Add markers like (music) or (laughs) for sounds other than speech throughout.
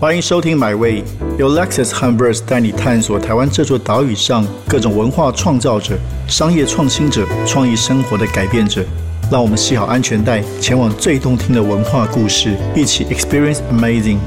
欢迎收听《My Way》，由 Lexus h u m b e r s 带你探索台湾这座岛屿上各种文化创造者、商业创新者、创意生活的改变者。让我们系好安全带，前往最动听的文化故事，一起 Experience Amazing。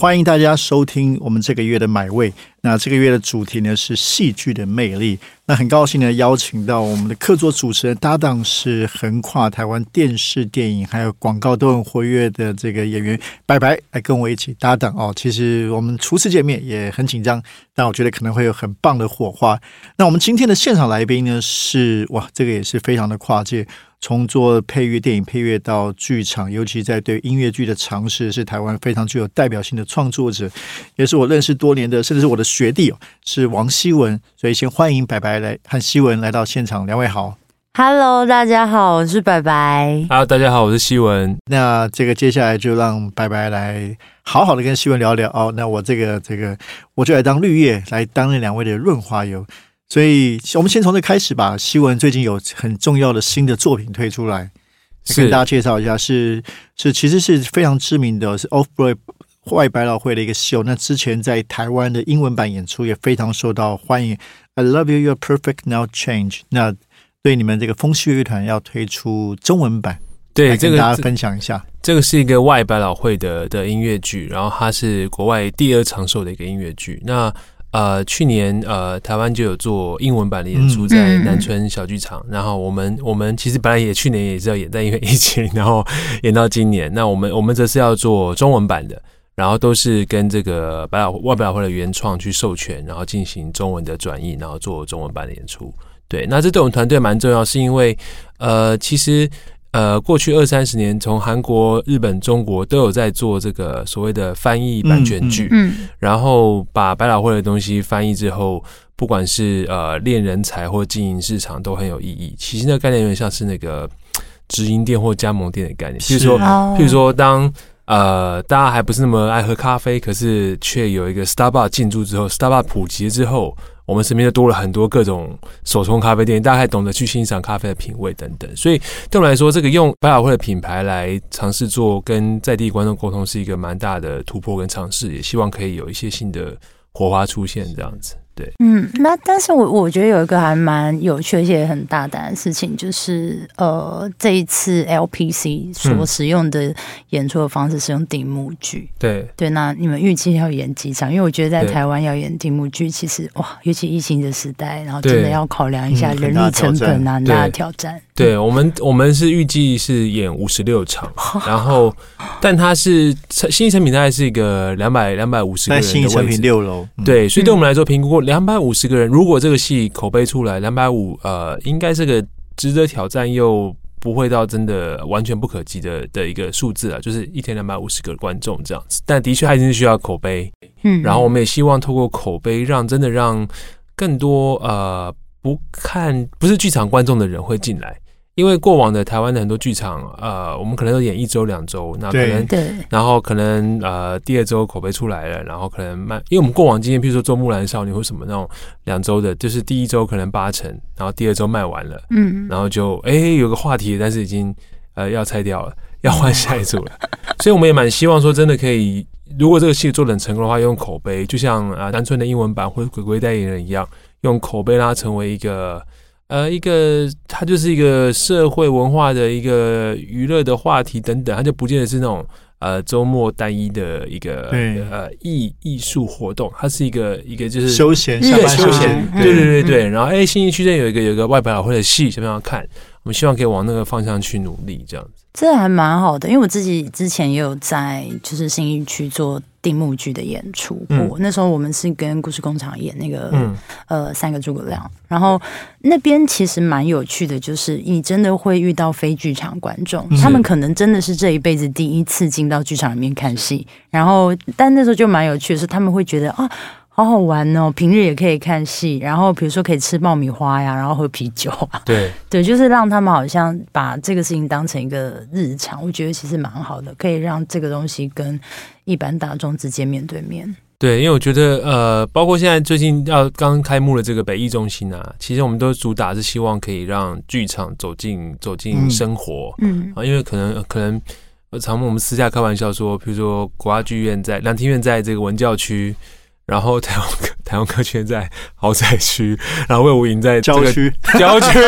欢迎大家收听我们这个月的买位。那这个月的主题呢是戏剧的魅力。那很高兴呢邀请到我们的客座主持人搭档是横跨台湾电视、电影还有广告都很活跃的这个演员白白来跟我一起搭档哦。其实我们初次见面也很紧张，但我觉得可能会有很棒的火花。那我们今天的现场来宾呢是哇，这个也是非常的跨界。从做配乐、电影配乐到剧场，尤其在对音乐剧的尝试，是台湾非常具有代表性的创作者，也是我认识多年的，甚至是我的学弟哦，是王希文。所以先欢迎白白来和希文来到现场，两位好，Hello，大家好，我是白白。Hello，大家好，我是希文。那这个接下来就让白白来好好的跟希文聊聊哦。那我这个这个我就来当绿叶，来当那两位的润滑油。所以，我们先从这开始吧。希文最近有很重要的新的作品推出来，跟大家介绍一下。是是，其实是非常知名的，是 Off Broadway 外百老汇的一个秀。那之前在台湾的英文版演出也非常受到欢迎。I love you, you're perfect now. Change。那对你们这个风趣乐团要推出中文版，对这个大家分享一下。这个是一个外百老汇的的音乐剧，然后它是国外第二长寿的一个音乐剧。那呃，去年呃，台湾就有做英文版的演出在南村小剧场，然后我们我们其实本来也去年也是要演，但因为疫情，然后演到今年。那我们我们则是要做中文版的，然后都是跟这个百老外百老汇的原创去授权，然后进行中文的转译，然后做中文版的演出。对，那这对我们团队蛮重要，是因为呃，其实。呃，过去二三十年，从韩国、日本、中国都有在做这个所谓的翻译版权剧，嗯，然后把百老汇的东西翻译之后，不管是呃练人才或经营市场都很有意义。其实那个概念有点像是那个直营店或加盟店的概念，譬如说，譬如说，当呃大家还不是那么爱喝咖啡，可是却有一个 Starbucks 进驻之后，Starbucks 普及之后。我们身边就多了很多各种手冲咖啡店，大家还懂得去欣赏咖啡的品味等等。所以对我来说，这个用百老汇的品牌来尝试做跟在地观众沟通，是一个蛮大的突破跟尝试。也希望可以有一些新的火花出现，这样子。对，嗯，那但是我我觉得有一个还蛮有趣而且很大胆的事情，就是呃，这一次 LPC 所使用的演出的方式是用顶幕剧。对。对，那你们预计要演几场？因为我觉得在台湾要演顶幕剧，其实哇，尤其疫情的时代，然后真的要考量一下人力成本啊，很大的挑战。对我们，我们是预计是演五十六场，(laughs) 然后，但它是新成品大概是一个两百两百五十个人的新成品六楼。对，所以对我们来说评估过。两百五十个人，如果这个戏口碑出来，两百五，呃，应该是个值得挑战又不会到真的完全不可及的的一个数字啊，就是一天两百五十个观众这样子。但的确还是需要口碑，嗯，然后我们也希望透过口碑，让真的让更多呃不看不是剧场观众的人会进来。因为过往的台湾的很多剧场，呃，我们可能都演一周两周，那可能，然后可能呃第二周口碑出来了，然后可能慢，因为我们过往经验，譬如说做木兰少女或什么那种两周的，就是第一周可能八成，然后第二周卖完了，嗯，然后就哎有个话题，但是已经呃要拆掉了，要 (laughs) 换下一组了，所以我们也蛮希望说，真的可以，如果这个戏做的很成功的话，用口碑，就像啊单纯的英文版或者鬼鬼代言人一样，用口碑让它成为一个。呃，一个它就是一个社会文化的一个娱乐的话题等等，它就不见得是那种呃周末单一的一个呃艺艺术活动，它是一个一个就是休闲下班休闲，对对对对。然后哎，新义区这有一个有一个外百老汇的戏，想不想看？我们希望可以往那个方向去努力，这样子。这还蛮好的，因为我自己之前也有在就是新义区做。定目剧的演出过，那时候我们是跟故事工厂演那个呃三个诸葛亮，然后那边其实蛮有趣的，就是你真的会遇到非剧场观众，他们可能真的是这一辈子第一次进到剧场里面看戏，然后但那时候就蛮有趣的是，他们会觉得啊。好好玩哦！平日也可以看戏，然后比如说可以吃爆米花呀，然后喝啤酒啊。对 (laughs) 对，就是让他们好像把这个事情当成一个日常，我觉得其实蛮好的，可以让这个东西跟一般大众直接面对面。对，因为我觉得呃，包括现在最近要刚开幕的这个北艺中心啊，其实我们都主打是希望可以让剧场走进走进生活。嗯啊，因为可能可能。常我们私下开玩笑说，比如说国家剧院在两厅院在这个文教区。然后台湾台湾科圈在豪宅区，然后魏武营在郊区郊区。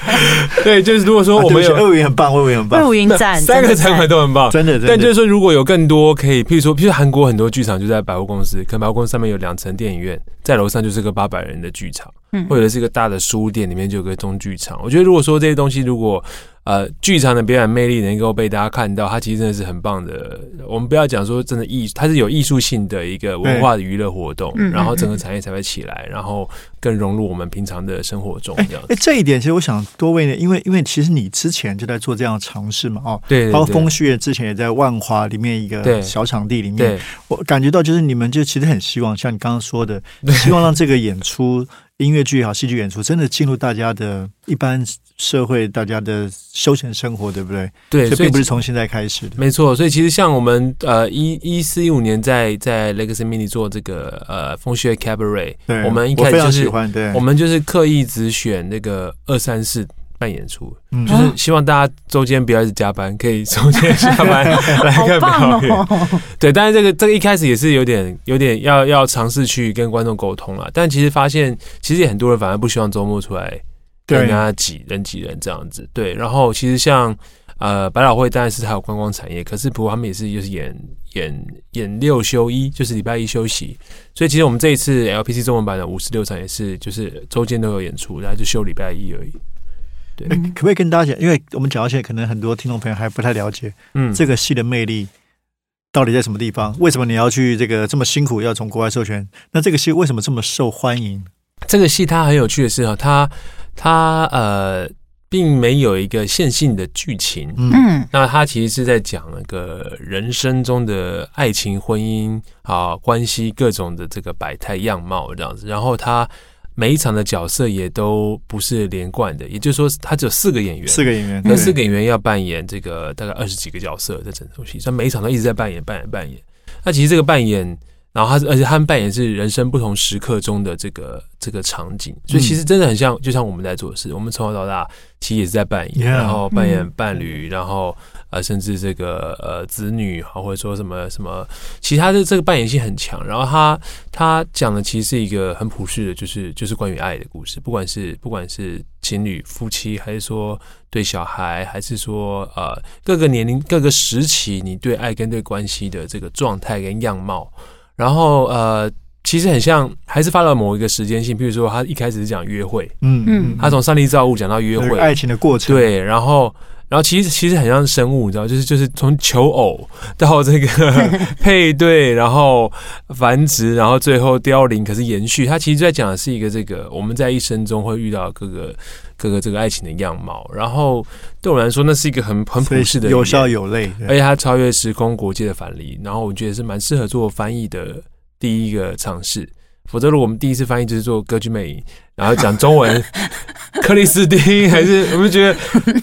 (laughs) 对，就是如果说我们有魏武营很棒，魏武营很棒，魏武营赞三个场馆都很棒，真的。但就是说，如果有更多可以，譬如说，譬如韩国很多剧场就在百货公司，可能百货公司上面有两层电影院，在楼上就是个八百人的剧场，嗯，或者是一个大的书店，里面就有个中剧场。我觉得如果说这些东西如果呃，剧场的表演魅力能够被大家看到，它其实真的是很棒的。我们不要讲说真的艺，它是有艺术性的一个文化的娱乐活动，然后整个产业才会起来，然后更融入我们平常的生活中。这样，哎，这一点其实我想多问一点，因为因为其实你之前就在做这样的尝试嘛，哦，对，包括风旭之前也在万华里面一个小场地里面，我感觉到就是你们就其实很希望，像你刚刚说的，希望让这个演出。音乐剧也好，戏剧演出真的进入大家的一般社会，大家的休闲生活，对不对？对，这并不是从现在开始的。没错，所以其实像我们呃一一四一五年在在 Legacy Mini 做这个呃风雪 Cabaret，对我们一开始就是我们就是刻意只选那个二三四。办演出，就是希望大家周间不要一直加班，可以周间下班 (laughs) 来看表演。对，但是这个这个一开始也是有点有点要要尝试去跟观众沟通了，但其实发现其实很多人反而不希望周末出来跟人家挤人挤人这样子。对，然后其实像呃百老汇当然是还有观光产业，可是不过他们也是就是演演演六休一，就是礼拜一休息。所以其实我们这一次 LPC 中文版的五十六场也是就是周间都有演出，然后就休礼拜一而已。可不可以跟大家讲？因为我们讲到现在，可能很多听众朋友还不太了解，嗯，这个戏的魅力到底在什么地方？为什么你要去这个这么辛苦要从国外授权？那这个戏为什么这么受欢迎？这个戏它很有趣的是啊，它它呃，并没有一个线性的剧情，嗯，那它其实是在讲那个人生中的爱情、婚姻啊关系各种的这个百态样貌这样子，然后它。每一场的角色也都不是连贯的，也就是说，他只有四个演员，四个演员，那四个演员要扮演这个大概二十几个角色在整出戏，所以每一场都一直在扮演、扮演、扮演。那其实这个扮演。然后他，而且他们扮演是人生不同时刻中的这个这个场景，所以其实真的很像，就像我们在做的事。我们从小到大其实也是在扮演，然后扮演伴侣，然后呃，甚至这个呃子女，或者说什么什么，其他的这个扮演性很强。然后他他讲的其实是一个很普世的，就是就是关于爱的故事，不管是不管是情侣夫妻，还是说对小孩，还是说呃各个年龄各个时期，你对爱跟对关系的这个状态跟样貌。然后呃，其实很像，还是发了某一个时间性。比如说，他一开始是讲约会，嗯嗯，他从上帝造物讲到约会，爱情的过程，对。然后，然后其实其实很像生物，你知道，就是就是从求偶到这个 (laughs) 配对，然后繁殖，然后最后凋零，可是延续。它其实在讲的是一个这个我们在一生中会遇到各个各个这个爱情的样貌。然后对我来说，那是一个很很普世的，有笑有泪，而且它超越时空国界的反例。然后我觉得是蛮适合做翻译的。第一个尝试，否则如果我们第一次翻译就是做歌剧魅影，然后讲中文，(laughs) 克里斯汀还是我们觉得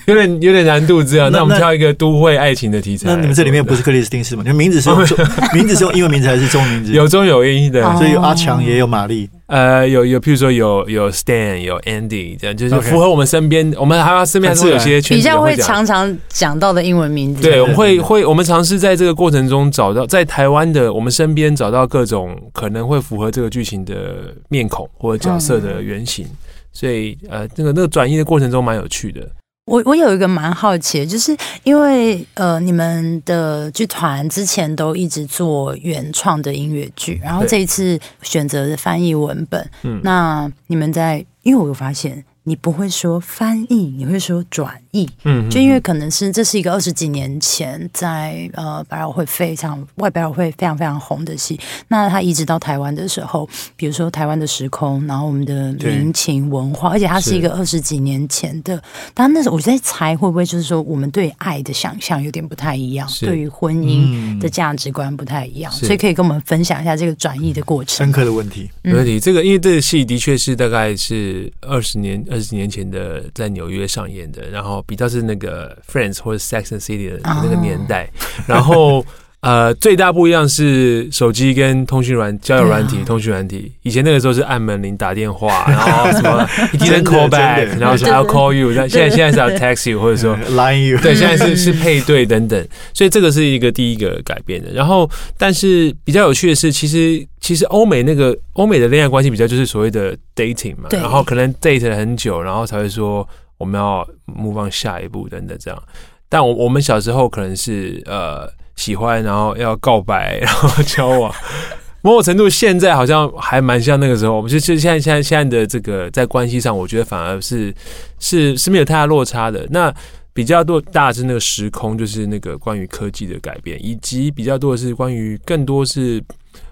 有点有点难度这样。那我们挑一个都会爱情的题材。那你们这里面不是克里斯汀是吗？你们名字是用 (laughs) 名字是用英文名字还是中文名字？有中有英的，所以有阿强也有玛丽。呃，有有，譬如说有有 Stan，有 Andy，这样就是符合我们身边，我们还要身边还是有些比较会常常讲到的英文名字。对，我们会会，我们尝试在这个过程中找到在台湾的我们身边找到各种可能会符合这个剧情的面孔或者角色的原型，所以呃，那个那个转译的过程中蛮有趣的。我我有一个蛮好奇，就是因为呃，你们的剧团之前都一直做原创的音乐剧，然后这一次选择的翻译文本，嗯，那你们在，因为我有发现。你不会说翻译，你会说转译，嗯，就因为可能是这是一个二十几年前在呃百老汇非常外百老汇非常非常红的戏，那它移植到台湾的时候，比如说台湾的时空，然后我们的民情文化，而且它是一个二十几年前的，但那时候我在猜会不会就是说我们对爱的想象有点不太一样，对于婚姻的价值观不太一样，所以可以跟我们分享一下这个转移的过程。深刻的问题，没问题。这个因为这个戏的确是大概是二十年。二十年前的在纽约上演的，然后比较是那个 Friends 或者 Sex and City 的那个年代，然后。(laughs) 呃，最大不一样是手机跟通讯软交友软体、通讯软体。以前那个时候是按门铃打电话，(laughs) 然后什么一定 call back，然后说 I'll call you，但现在现在是要 text you，或者说 (laughs) line you，对，现在是是配对等等。所以这个是一个第一个改变的。然后，但是比较有趣的是，其实其实欧美那个欧美的恋爱关系比较就是所谓的 dating 嘛，然后可能 date 了很久，然后才会说我们要 move on 下一步等等这样。但我我们小时候可能是呃。喜欢，然后要告白，(laughs) 然后交往，某种程度现在好像还蛮像那个时候。我们就就现在现在现在的这个在关系上，我觉得反而是是是没有太大落差的。那比较多大是那个时空，就是那个关于科技的改变，以及比较多的是关于更多是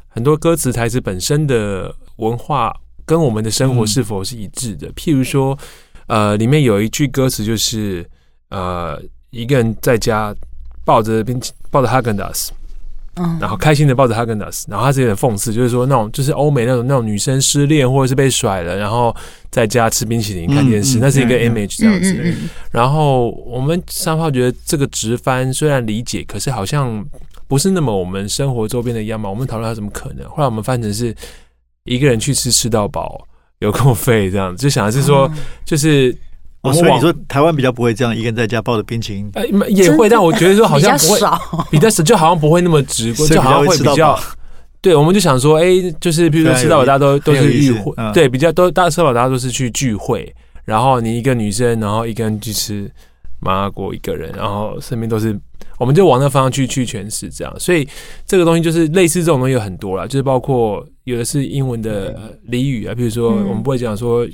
很多歌词台词本身的文化跟我们的生活是否是一致的。譬如说，呃，里面有一句歌词就是呃，一个人在家。抱着冰淇抱着哈根达斯，嗯，然后开心的抱着哈根达斯，然后他是有点讽刺，就是说那种就是欧美那种那种女生失恋或者是被甩了，然后在家吃冰淇淋看电视，那是一个 image 这样子。然后我们三号觉得这个直翻虽然理解，可是好像不是那么我们生活周边的样貌。我们讨论它怎么可能，后来我们翻成是一个人去吃吃到饱，有够费这样子，就想的是说就是。所以你说台湾比较不会这样，一个人在家抱着冰淇淋，呃也会，但我觉得说好像不会，比较少，(laughs) 就好像不会那么直观，就好像会比较。(laughs) 对，我们就想说，哎，就是比如说吃到饱，大家都都是聚会，对，比较都大家吃到饱，大家都是去聚会，然后你一个女生，然后一个人去吃麻辣锅，一个人，然后身边都是，我们就往那方向去去诠释这样。所以这个东西就是类似这种东西有很多了，就是包括有的是英文的俚语啊，比如说我们不会讲说。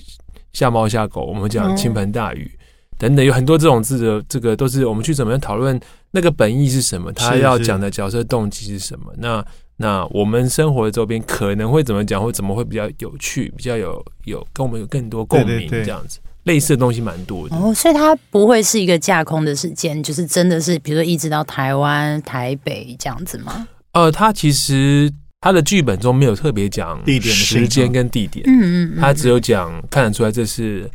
下猫下狗，我们讲倾盆大雨等等，有很多这种字的，这个都是我们去怎么样讨论那个本意是什么，他要讲的角色动机是什么？那那我们生活的周边可能会怎么讲，或怎么会比较有趣，比较有有跟我们有更多共鸣这样子，类似的东西蛮多的。哦，所以它不会是一个架空的事件，就是真的是比如说一直到台湾台北这样子吗？呃，它其实。他的剧本中没有特别讲地点、时间跟地点，嗯嗯，他只有讲看得出来这是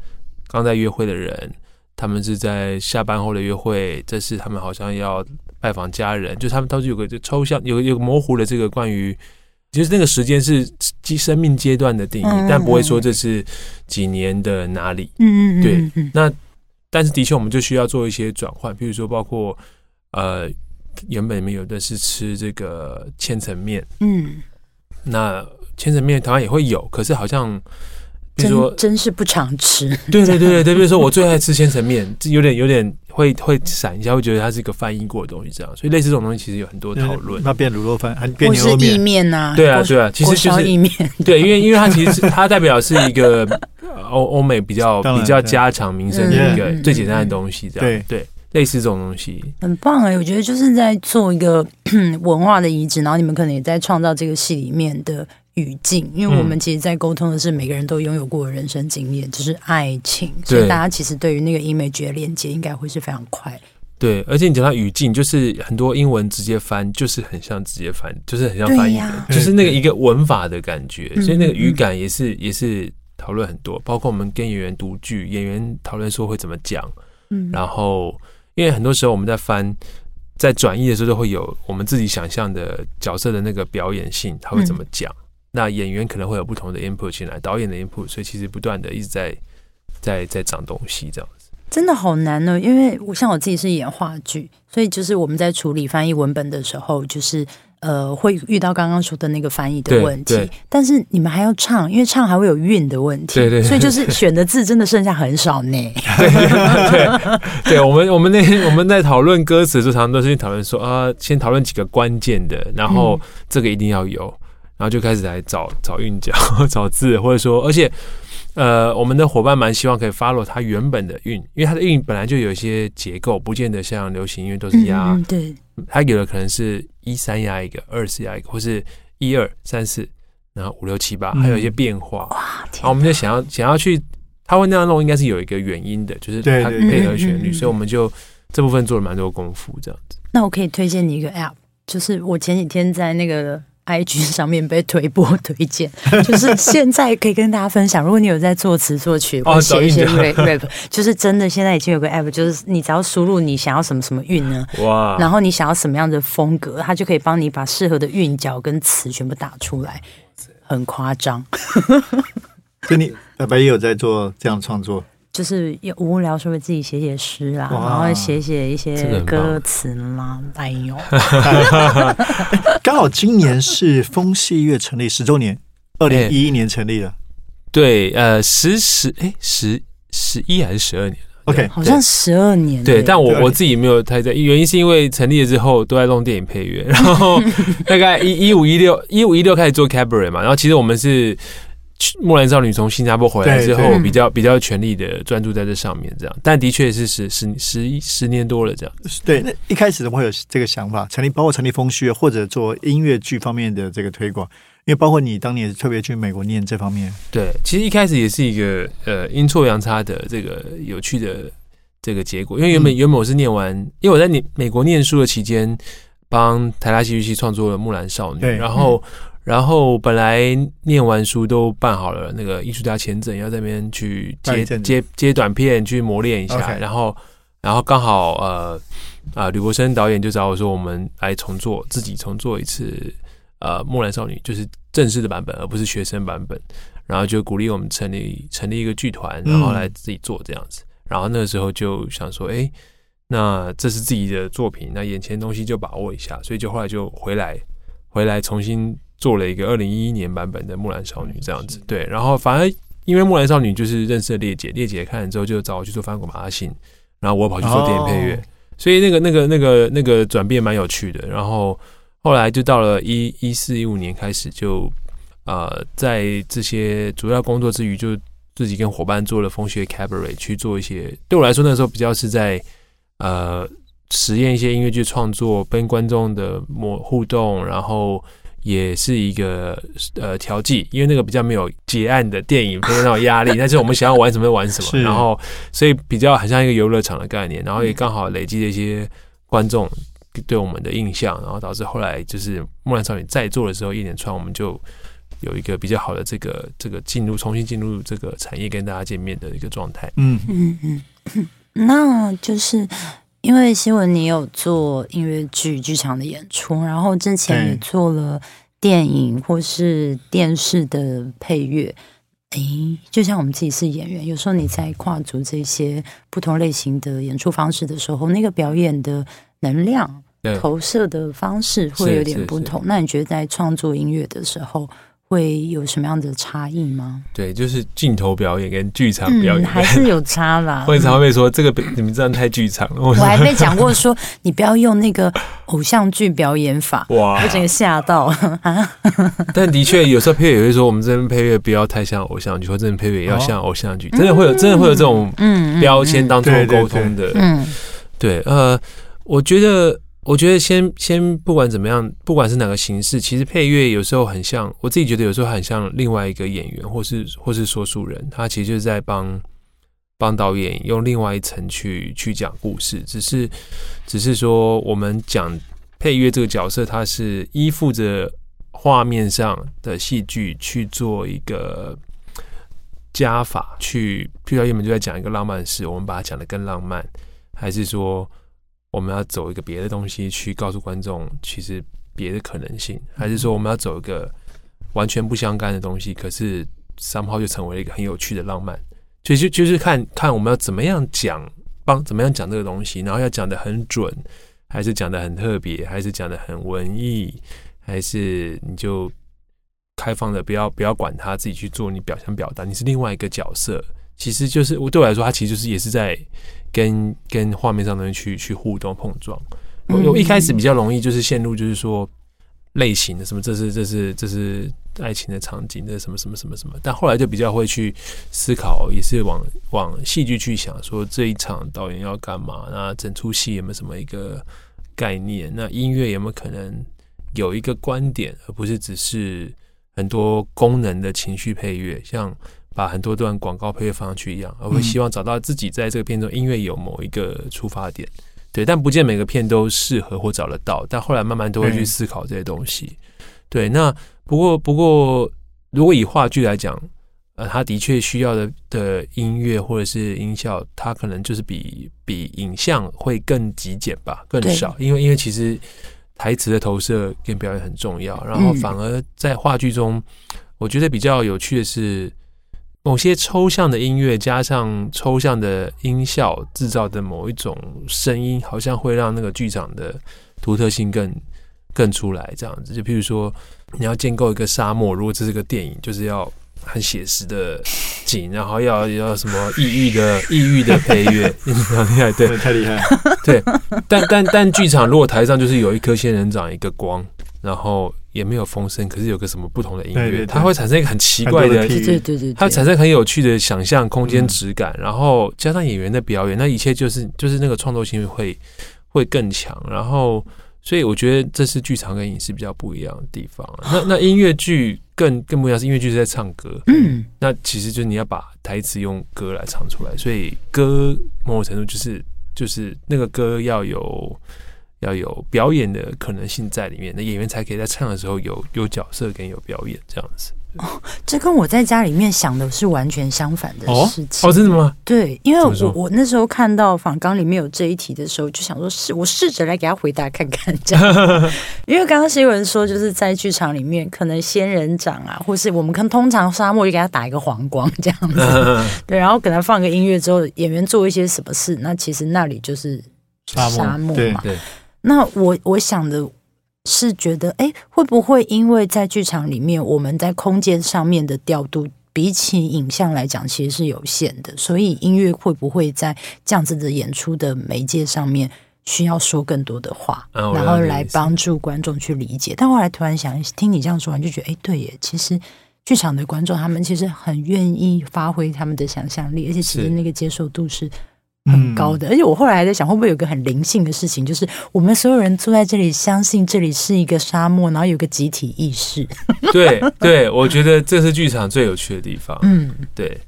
刚在约会的人，他们是在下班后的约会，这是他们好像要拜访家人，就他们都是有个抽象、有有模糊的这个关于，就是那个时间是基生命阶段的定义，但不会说这是几年的哪里，嗯嗯，对，那但是的确我们就需要做一些转换，比如说包括呃。原本里面有的是吃这个千层面，嗯，那千层面台湾也会有，可是好像，比如说真是不常吃。(laughs) 对对对对，比如说我最爱吃千层面，有点有点会会闪一下，会觉得它是一个翻译过的东西，这样。所以类似这种东西其实有很多讨论。那变卤肉饭还变牛肉面呐？对啊对啊，其实就是意面。对，因为因为它其实它代表是一个欧欧美比较比较家常民生的一个最简单的东西，这样对。类似这种东西。很棒哎，我觉得就是在做一个 (clears throat) 文化的移植，然后你们可能也在创造这个戏里面的语境，因为我们其实，在沟通的是每个人都拥有过的人生经验，就是爱情，所以大家其实对于那个 image 的连接应该会是非常快。对，而且你讲到语境，就是很多英文直接翻，就是很像直接翻，就是很像翻译的，就是那个一个文法的感觉，所以那个语感也是也是讨论很多，包括我们跟演员读剧，演员讨论说会怎么讲，嗯，然后。因为很多时候我们在翻，在转译的时候都会有我们自己想象的角色的那个表演性，他会怎么讲？那演员可能会有不同的 input 进来，导演的 input，所以其实不断的一直在在在长东西这样子。真的好难呢，因为我像我自己是演话剧，所以就是我们在处理翻译文本的时候，就是。呃，会遇到刚刚说的那个翻译的问题，但是你们还要唱，因为唱还会有韵的问题，对对，所以就是选的字真的剩下很少呢。(laughs) 对对对，我们我们那天我们在讨论歌词，就常常都是讨论说啊，先讨论几个关键的，然后这个一定要有，然后就开始来找 (laughs) 找韵脚、(laughs) 找字，或者说，而且。呃，我们的伙伴蛮希望可以 follow 它原本的韵，因为它的韵本来就有一些结构，不见得像流行音乐都是压。对，它有的可能是一三压一个，二四压一个，或是一二三四，然后五六七八，还有一些变化。哇，然后我们就想要想要去，他会那样弄，应该是有一个原因的，就是他配合旋律，所以我们就这部分做了蛮多功夫，这样子。那我可以推荐你一个 app，就是我前几天在那个。IG 上面被推播推荐，就是现在可以跟大家分享。如果你有在作词作曲或写一些 rap rap，就是真的现在已经有个 app，就是你只要输入你想要什么什么韵呢，哇，然后你想要什么样的风格，它就可以帮你把适合的韵脚跟词全部打出来，很夸张。(laughs) 所以你白白也有在做这样创作。就是无聊时候自己写写诗啊，然后写写一些歌词啦，哎呦，(laughs) 刚好今年是风戏月成立十周年，(laughs) 二零一一年成立的，对，呃，十十哎十十一还是十二年？OK，好像十二年。对，但我我自己没有太在，原因是因为成立了之后都在弄电影配乐，然后 (laughs) 大概一一五一六一五一六开始做 cabaret 嘛，然后其实我们是。木兰少女从新加坡回来之后，比较比较全力的专注在这上面，这样。但的确是十十十一十年多了，这样。对，那一开始怎么会有这个想法？成立包括成立风序，或者做音乐剧方面的这个推广？因为包括你当年特别去美国念这方面。对，其实一开始也是一个呃阴错阳差的这个有趣的这个结果。因为原本原本我是念完，因为我在你美国念书的期间，帮台大戏剧系创作了木兰少女，然后。然后本来念完书都办好了那个艺术家签证，要那边去接接接短片去磨练一下。然后，然后刚好呃啊吕国生导演就找我说，我们来重做自己重做一次呃木兰少女，就是正式的版本，而不是学生版本。然后就鼓励我们成立成立一个剧团，然后来自己做这样子。然后那个时候就想说，哎，那这是自己的作品，那眼前东西就把握一下。所以就后来就回来回来重新。做了一个二零一一年版本的木兰少女这样子，对，然后反而因为木兰少女就是认识了烈姐，烈姐看了之后就找我去做翻滚马拉信，然后我跑去做电影配乐，所以那个那个那个那个转变蛮有趣的。然后后来就到了一一四一五年开始，就呃在这些主要工作之余，就自己跟伙伴做了风雪 cabaret 去做一些，对我来说那时候比较是在呃实验一些音乐剧创作，跟观众的模互动，然后。也是一个呃调剂，因为那个比较没有结案的电影，没有那种压力。(laughs) 但是我们想要玩什么就玩什么，然后所以比较很像一个游乐场的概念，然后也刚好累积了一些观众对我们的印象，然后导致后来就是《木兰少女》在做的时候，一连串我们就有一个比较好的这个这个进入重新进入这个产业跟大家见面的一个状态。嗯嗯嗯，(laughs) 那就是。因为新闻，你有做音乐剧剧场的演出，然后之前也做了电影或是电视的配乐。诶，就像我们自己是演员，有时候你在跨足这些不同类型的演出方式的时候，那个表演的能量、投射的方式会有点不同。那你觉得在创作音乐的时候？会有什么样的差异吗？对，就是镜头表演跟剧场表演还是有差啦。(laughs) 会常会说这个 (laughs) 你们这样太剧场了。我还被讲过说你不要用那个偶像剧表演法，(laughs) 哇，我整个吓到啊！但的确有时候配乐也会说我们这边配乐不要太像偶像剧，或这边配乐也要像偶像剧，真的会有真的会有这种标签当做沟通的。嗯，对，呃，我觉得。我觉得先先不管怎么样，不管是哪个形式，其实配乐有时候很像，我自己觉得有时候很像另外一个演员，或是或是说书人，他其实就是在帮帮导演用另外一层去去讲故事。只是只是说，我们讲配乐这个角色，他是依附着画面上的戏剧去做一个加法，去，譬如原本就在讲一个浪漫事，我们把它讲的更浪漫，还是说？我们要走一个别的东西去告诉观众，其实别的可能性，还是说我们要走一个完全不相干的东西？可是三炮就成为了一个很有趣的浪漫，就就就是看看我们要怎么样讲，帮怎么样讲这个东西，然后要讲的很准，还是讲的很特别，还是讲的很文艺，还是你就开放的，不要不要管他自己去做，你表想表达，你是另外一个角色。其实就是我对我来说，它其实就是也是在跟跟画面上的人去去互动碰撞。我我一开始比较容易就是陷入就是说类型的什么，这是这是这是爱情的场景，这什么什么什么什么。但后来就比较会去思考，也是往往戏剧去想，说这一场导演要干嘛？那整出戏有没有什么一个概念？那音乐有没有可能有一个观点，而不是只是很多功能的情绪配乐，像。把很多段广告配乐放上去一样，而会希望找到自己在这个片中音乐有某一个出发点，对，但不见每个片都适合或找得到。但后来慢慢都会去思考这些东西，对，那不过不过，如果以话剧来讲，呃，他的确需要的的音乐或者是音效，它可能就是比比影像会更极简吧，更少，因为因为其实台词的投射跟表演很重要，然后反而在话剧中，我觉得比较有趣的是。某些抽象的音乐加上抽象的音效制造的某一种声音，好像会让那个剧场的独特性更更出来。这样子，就譬如说，你要建构一个沙漠，如果这是个电影，就是要很写实的景，然后要要什么抑郁的 (laughs) 抑郁的配乐，很厉害，对，太厉害，对。但但但剧场如果台上就是有一颗仙人掌，一个光，然后。也没有风声，可是有个什么不同的音乐，它会产生一个很奇怪的，对对对，它产生很有趣的想象空间质感，然后加上演员的表演，那一切就是就是那个创作性会会更强。然后，所以我觉得这是剧场跟影视比较不一样的地方。那 (gasps) 那音乐剧更更不一样，是音乐剧是在唱歌，嗯，那其实就是你要把台词用歌来唱出来，所以歌某种程度就是就是那个歌要有。要有表演的可能性在里面，那演员才可以在唱的时候有有角色跟有表演这样子。哦，这跟我在家里面想的是完全相反的事情。哦，真的吗？对，因为我我那时候看到访纲里面有这一题的时候，就想说试我试着来给他回答看看这样。(laughs) 因为刚刚新闻说，就是在剧场里面，可能仙人掌啊，或是我们看通常沙漠就给他打一个黄光这样子，(laughs) 对，然后给他放个音乐之后，演员做一些什么事，那其实那里就是沙漠嘛。对。那我我想的是觉得，哎，会不会因为在剧场里面，我们在空间上面的调度，比起影像来讲，其实是有限的，所以音乐会不会在这样子的演出的媒介上面需要说更多的话，然后来帮助观众去理解？但后来突然想，听你这样说完，就觉得，哎，对耶，其实剧场的观众他们其实很愿意发挥他们的想象力，而且其实那个接受度是。很高的，而且我后来还在想，会不会有个很灵性的事情，就是我们所有人坐在这里，相信这里是一个沙漠，然后有个集体意识。对对，我觉得这是剧场最有趣的地方。嗯，对。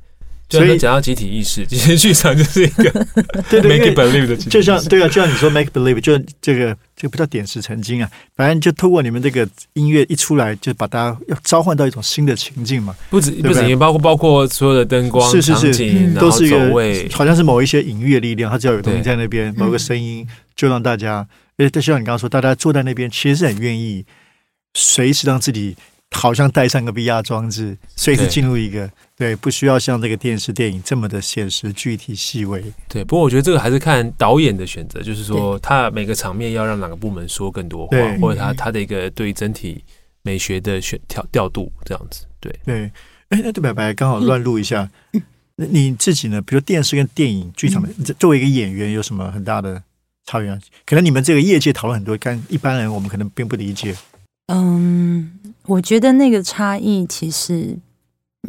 所以讲到集体意识，其实剧场就是一个 (laughs) 对对 make believe 的，就像对啊，就像你说 make believe，就这个这个不叫点石成金啊，反正就透过你们这个音乐一出来，就把大家要召唤到一种新的情境嘛。不止不止，也包括包括所有的灯光、是是是，都是一个，好像是某一些隐喻的力量，它只要有东西在那边，某个声音就让大家，而且就像你刚刚说，大家坐在那边其实是很愿意随时让自己。好像带上个 VR 装置，随时进入一个对，不需要像这个电视电影这么的现实、具体、细微。对，不过我觉得这个还是看导演的选择，就是说他每个场面要让哪个部门说更多话，或者他他的一个对整体美学的选调调度这样子。对对，哎，那对白白刚好乱录一下。那你自己呢？比如电视跟电影剧场的，作为一个演员，有什么很大的差别？可能你们这个业界讨论很多，但一般人我们可能并不理解。嗯。我觉得那个差异其实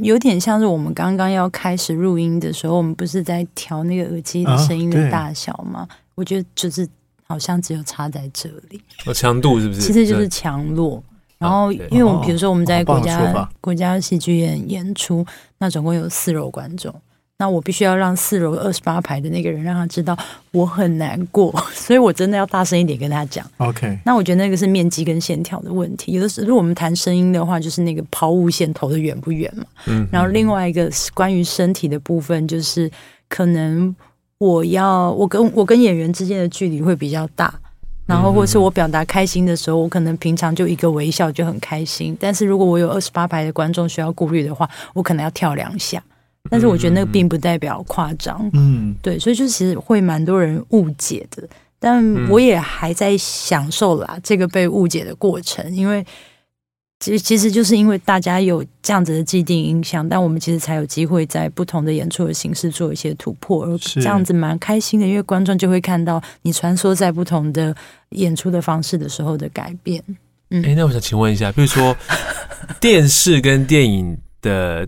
有点像是我们刚刚要开始录音的时候，我们不是在调那个耳机的声音的大小吗？我觉得就是好像只有差在这里，哦，强度是不是？其实就是强弱。然后，因为我们比如说我们在国家国家戏剧院演出，那总共有四楼观众。那我必须要让四楼二十八排的那个人让他知道我很难过，(laughs) 所以我真的要大声一点跟他讲。OK，那我觉得那个是面积跟线条的问题。有的时候，如果我们谈声音的话，就是那个抛物线投的远不远嘛。嗯。然后另外一个关于身体的部分，就是可能我要我跟我跟演员之间的距离会比较大，然后或是我表达开心的时候，我可能平常就一个微笑就很开心，但是如果我有二十八排的观众需要顾虑的话，我可能要跳两下。但是我觉得那个并不代表夸张，嗯，对，所以就其实会蛮多人误解的，但我也还在享受啦这个被误解的过程，因为其实其实就是因为大家有这样子的既定印象，但我们其实才有机会在不同的演出的形式做一些突破，而这样子蛮开心的，因为观众就会看到你穿梭在不同的演出的方式的时候的改变。嗯，哎，那我想请问一下，比如说 (laughs) 电视跟电影的。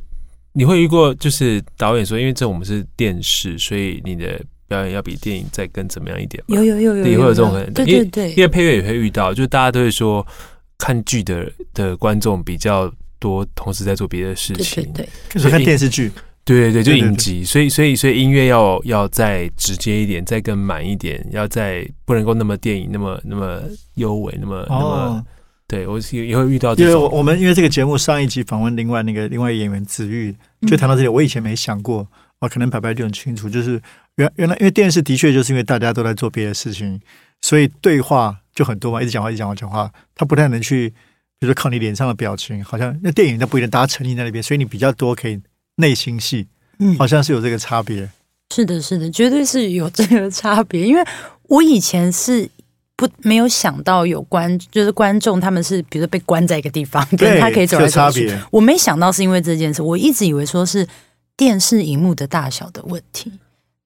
你会遇过就是导演说，因为这我们是电视，所以你的表演要比电影再更怎么样一点？有有有有，也会有这种很对对对，因为配乐也会遇到，就是大家都会说看剧的的观众比较多，同时在做别的事情，对，所以看电视剧，对对对，就影集，所以所以所以音乐要要再直接一点，再更满一点，要再不能够那么电影那么那么优美，那么那么。对我也也会遇到因为我，我们因为这个节目上一集访问另外那个另外演员子玉，就谈到这里，我以前没想过，哦，可能白白就很清楚，就是原原来因为电视的确就是因为大家都在做别的事情，所以对话就很多嘛，一直讲话一直讲话讲话，他不太能去，比如说靠你脸上的表情，好像那电影那不一定，大家沉浸在那边，所以你比较多可以内心戏，嗯好像是有这个差别。是的，是的，绝对是有这个差别。因为我以前是不没有想到有观，就是观众他们是比如说被关在一个地方，跟对他可以走来走去。我没想到是因为这件事，我一直以为说是电视荧幕的大小的问题。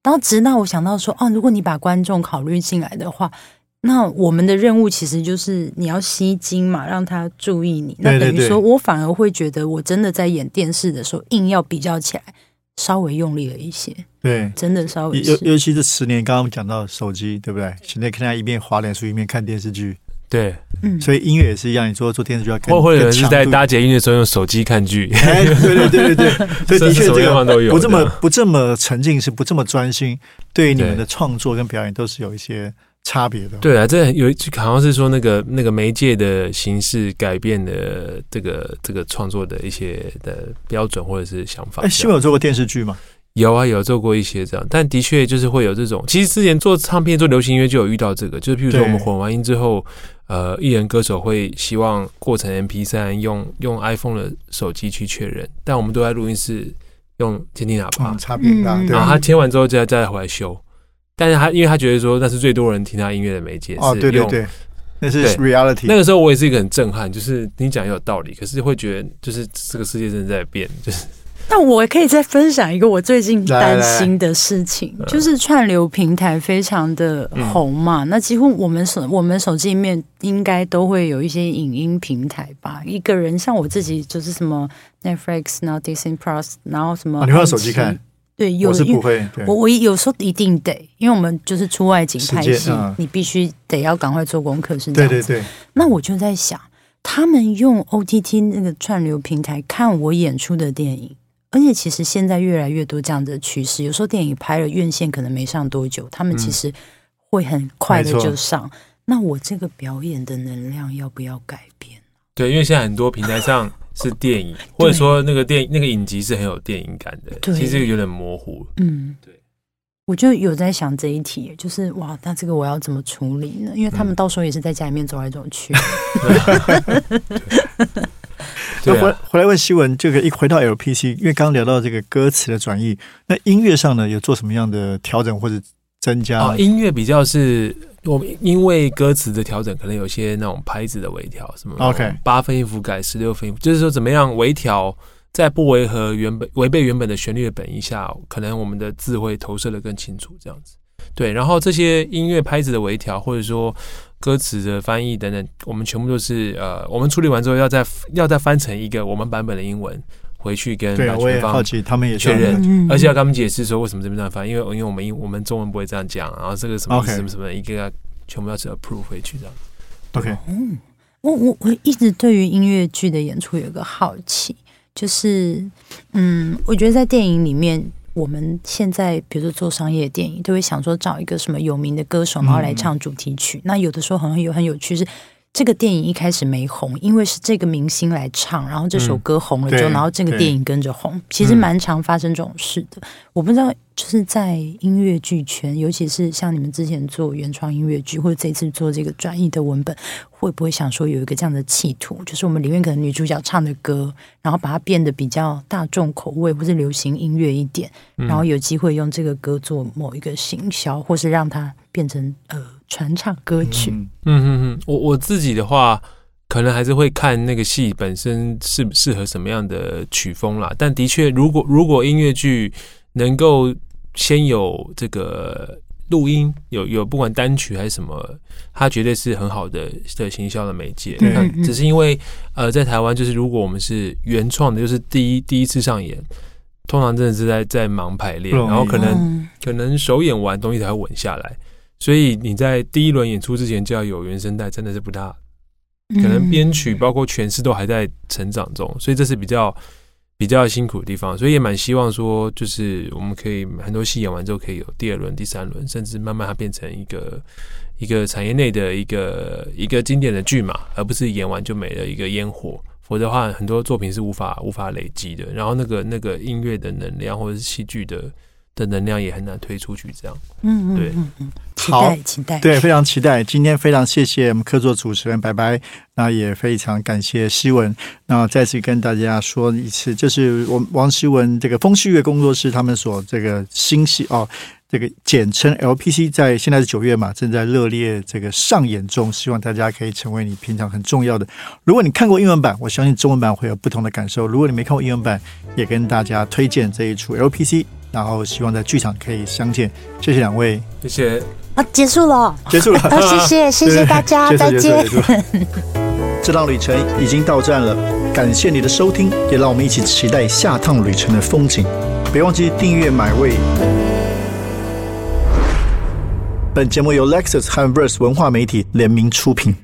然后直到我想到说，哦，如果你把观众考虑进来的话，那我们的任务其实就是你要吸睛嘛，让他注意你。那等于说我反而会觉得，我真的在演电视的时候，硬要比较起来，稍微用力了一些，对，真的稍微。尤尤其是十年，刚刚我们讲到手机，对不对？现在看他一边滑脸书一边看电视剧，对，嗯，所以音乐也是一样，你说做电视剧要看或或者是在搭捷运的时候用手机看剧，哎，对对对对对，(laughs) 所以的确这个方都有不这么不这么沉浸式，不这么专心，对于你们的创作跟表演都是有一些差别的。对啊，这有一好像是说那个那个媒介的形式改变的这个这个创作的一些的标准或者是想法哎。新闻有做过电视剧吗？有啊，有做过一些这样，但的确就是会有这种。其实之前做唱片、做流行音乐就有遇到这个，就是譬如说我们混完音之后，呃，艺人歌手会希望过成 MP 三，用用 iPhone 的手机去确认，但我们都在录音室用监听喇叭，嗯，差别很大，嗯对吧？然后他签完之后再再回来修。但是他因为他觉得说那是最多人听他音乐的媒介，哦，是对对对，那是 reality。那个时候我也是一个很震撼，就是你讲也有道理，可是会觉得就是这个世界真的在变，就是那我可以再分享一个我最近担心的事情，来就是串流平台非常的嗯红嘛，那几乎我们手我们手机里面应该都会有一些影音平台吧。一个人像我自己就是什么 Netflix，然后 Disney Plus，然后什么、哦你会用手机看？对，有我是不会，我我有时候一定得，因为我们就是出外景拍戏，你必须得要赶快做功课，是这样子。对对对，那我就在想，他们用 OTT 那个串流平台看我演出的电影，而且其实现在越来越多这样的趋势。有时候电影拍了院线可能没上多久，他们其实会很快的就上。那我这个表演的能量要不要改变？对，因为现在很多平台上是电影，或者说那个电那个影集是很有电影感的，对其实这个有点模糊。嗯，对。我就有在想这一题，就是哇，那这个我要怎么处理呢？因为他们嗯到时候也是在家里面走来走去。(laughs) 回回来问希文，这个一回到 LPC，因为刚刚聊到这个歌词的转译，那音乐上呢有做什么样的调整或者增加？哦，音乐比较是我们因为歌词的调整，可能有些那种拍子的微调，什么 OK 八分音符改十六分音符，就是说怎么样微调，在不违和原本违背原本的旋律的本意下，可能我们的字会投射的更清楚，这样子。对，然后这些音乐拍子的微调，或者说歌词的翻译等等，我们全部都是呃，我们处理完之后要再要再翻成一个我们版本的英文回去跟对我也好奇，他们也确认嗯而且要跟他们解释说为什么这边这样翻，因为因为我们英我们中文不会这样讲，然后这个什么什么什么一个要全部要是 approve 回去这样。OK，我我我一直对于音乐剧的演出有一个好奇，就是嗯，我觉得在电影里面，我们现在比如说做商业电影，都会想说找一个什么有名的歌手，然后来唱主题曲。那有的时候好像有很有趣是。这个电影一开始没红，因为是这个明星来唱，然后这首歌红了之后，对然后这个电影跟着红，其实蛮常发生这种事的。我不知道，就是在音乐剧圈，尤其是像你们之前做原创音乐剧，或者这次做这个转译的文本，会不会想说有一个这样的企图，就是我们里面可能女主角唱的歌，然后把它变得比较大众口味或是流行音乐一点，嗯然后有机会用这个歌做某一个行销，或是让它变成呃传唱歌曲。嗯嗯哼哼，我我自己的话，可能还是会看那个戏本身适不适合什么样的曲风啦。但的确，如果如果音乐剧能够先有这个录音，有有不管单曲还是什么，它绝对是很好的的行销的媒介。对那嗯嗯只是因为呃，在台湾就是如果我们是原创的，就是第一第一次上演。通常真的是在在忙排练，然后可能嗯可能首演完东西才会稳下来，所以你在第一轮演出之前就要有原声带，真的是不大可能编曲包括诠释都还在成长中，所以这是比较比较辛苦的地方，所以也蛮希望说，就是我们可以很多戏演完之后可以有第二轮、第三轮，甚至慢慢它变成一个一个产业内的一个一个经典的剧嘛，而不是演完就没了一个烟火。否则的话，很多作品是无法无法累积的。然后那个那个音乐的能量或者是戏剧的的能量也很难推出去。这样，嗯嗯对嗯嗯，期好待期待，对，非常期待。今天非常谢谢我们客座主持人白白，那也非常感谢希文。那再次跟大家说一次，就是我们王希文这个风旭月工作室他们所这个新戏哦。这个简称 LPC，在现在是九月嘛，正在热烈这个上演中，希望大家可以成为你平常很重要的。如果你看过英文版，我相信中文版会有不同的感受。如果你没看过英文版，也跟大家推荐这一出 LPC，然后希望在剧场可以相见。谢谢两位，谢谢。啊，结束了，结束了。啊，谢谢 (laughs) 谢谢大家，再见。(laughs) 这趟旅程已经到站了，感谢你的收听，也让我们一起期待下趟旅程的风景。别忘记订阅买位。本节目由 Lexus 和 Verse 文化媒体联名出品。